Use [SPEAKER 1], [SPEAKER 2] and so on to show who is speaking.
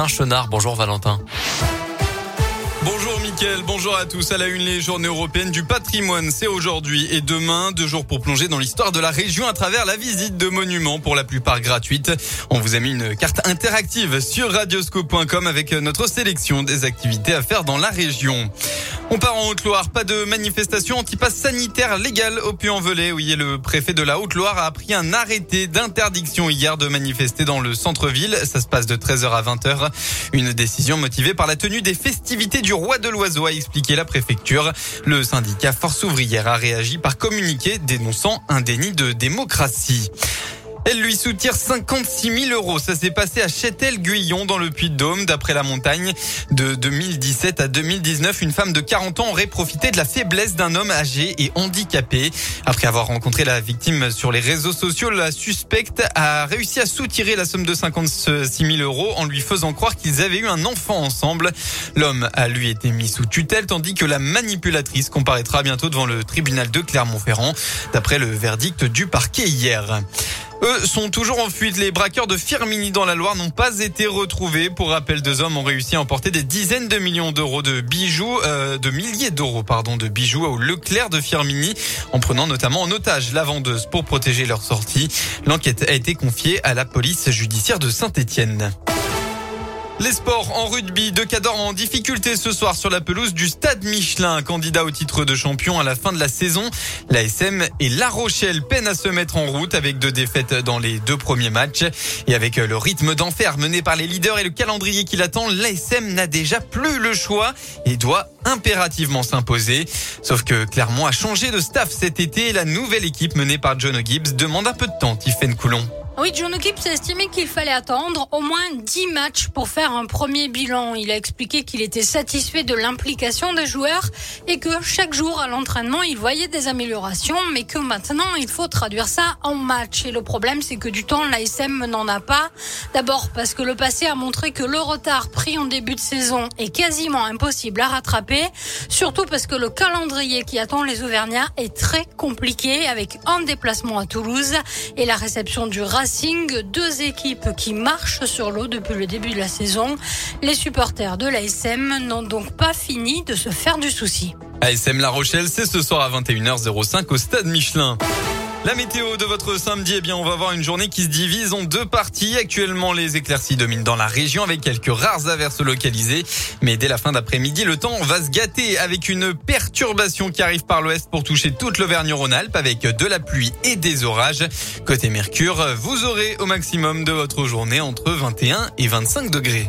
[SPEAKER 1] Un chenard, bonjour Valentin.
[SPEAKER 2] Bonjour Mickaël, bonjour à tous. À la une, les journées européennes du patrimoine, c'est aujourd'hui et demain, deux jours pour plonger dans l'histoire de la région à travers la visite de monuments, pour la plupart gratuites. On vous a mis une carte interactive sur radioscope.com avec notre sélection des activités à faire dans la région. On part en Haute-Loire. Pas de manifestation anti-pass sanitaire légale au Puy-en-Velay. Oui, le préfet de la Haute-Loire a pris un arrêté d'interdiction hier de manifester dans le centre-ville. Ça se passe de 13h à 20h. Une décision motivée par la tenue des festivités du roi de l'oiseau, a expliqué la préfecture. Le syndicat Force ouvrière a réagi par communiqué dénonçant un déni de démocratie. Elle lui soutire 56 000 euros. Ça s'est passé à Châtel-Guyon dans le Puy-de-Dôme. D'après la montagne, de 2017 à 2019, une femme de 40 ans aurait profité de la faiblesse d'un homme âgé et handicapé. Après avoir rencontré la victime sur les réseaux sociaux, la suspecte a réussi à soutirer la somme de 56 000 euros en lui faisant croire qu'ils avaient eu un enfant ensemble. L'homme a lui été mis sous tutelle tandis que la manipulatrice comparaîtra bientôt devant le tribunal de Clermont-Ferrand d'après le verdict du parquet hier. Eux sont toujours en fuite. Les braqueurs de Firmini dans la Loire n'ont pas été retrouvés. Pour rappel, deux hommes ont réussi à emporter des dizaines de millions d'euros de bijoux, euh, de milliers d'euros, pardon, de bijoux au Leclerc de Firmini, en prenant notamment en otage la vendeuse pour protéger leur sortie. L'enquête a été confiée à la police judiciaire de Saint-Étienne. Les sports en rugby, de Cador en difficulté ce soir sur la pelouse du Stade Michelin, candidat au titre de champion à la fin de la saison. La SM et La Rochelle peinent à se mettre en route avec deux défaites dans les deux premiers matchs. Et avec le rythme d'enfer mené par les leaders et le calendrier qui l'attend, l'ASM n'a déjà plus le choix et doit impérativement s'imposer. Sauf que Clermont a changé de staff cet été et la nouvelle équipe menée par John Gibbs demande un peu de temps, Tiffen Coulon.
[SPEAKER 3] Oui, John O'Keefe a estimé qu'il fallait attendre au moins 10 matchs pour faire un premier bilan. Il a expliqué qu'il était satisfait de l'implication des joueurs et que chaque jour à l'entraînement, il voyait des améliorations, mais que maintenant, il faut traduire ça en match. Et le problème, c'est que du temps, l'ASM n'en a pas. D'abord parce que le passé a montré que le retard pris en début de saison est quasiment impossible à rattraper. Surtout parce que le calendrier qui attend les Auvergnats est très compliqué avec un déplacement à Toulouse et la réception du Deux équipes qui marchent sur l'eau depuis le début de la saison. Les supporters de l'ASM n'ont donc pas fini de se faire du souci.
[SPEAKER 2] ASM La Rochelle, c'est ce soir à 21h05 au stade Michelin. La météo de votre samedi, eh bien, on va avoir une journée qui se divise en deux parties. Actuellement, les éclaircies dominent dans la région avec quelques rares averses localisées. Mais dès la fin d'après-midi, le temps va se gâter avec une perturbation qui arrive par l'ouest pour toucher toute l'Auvergne-Rhône-Alpes avec de la pluie et des orages. Côté Mercure, vous aurez au maximum de votre journée entre 21 et 25 degrés.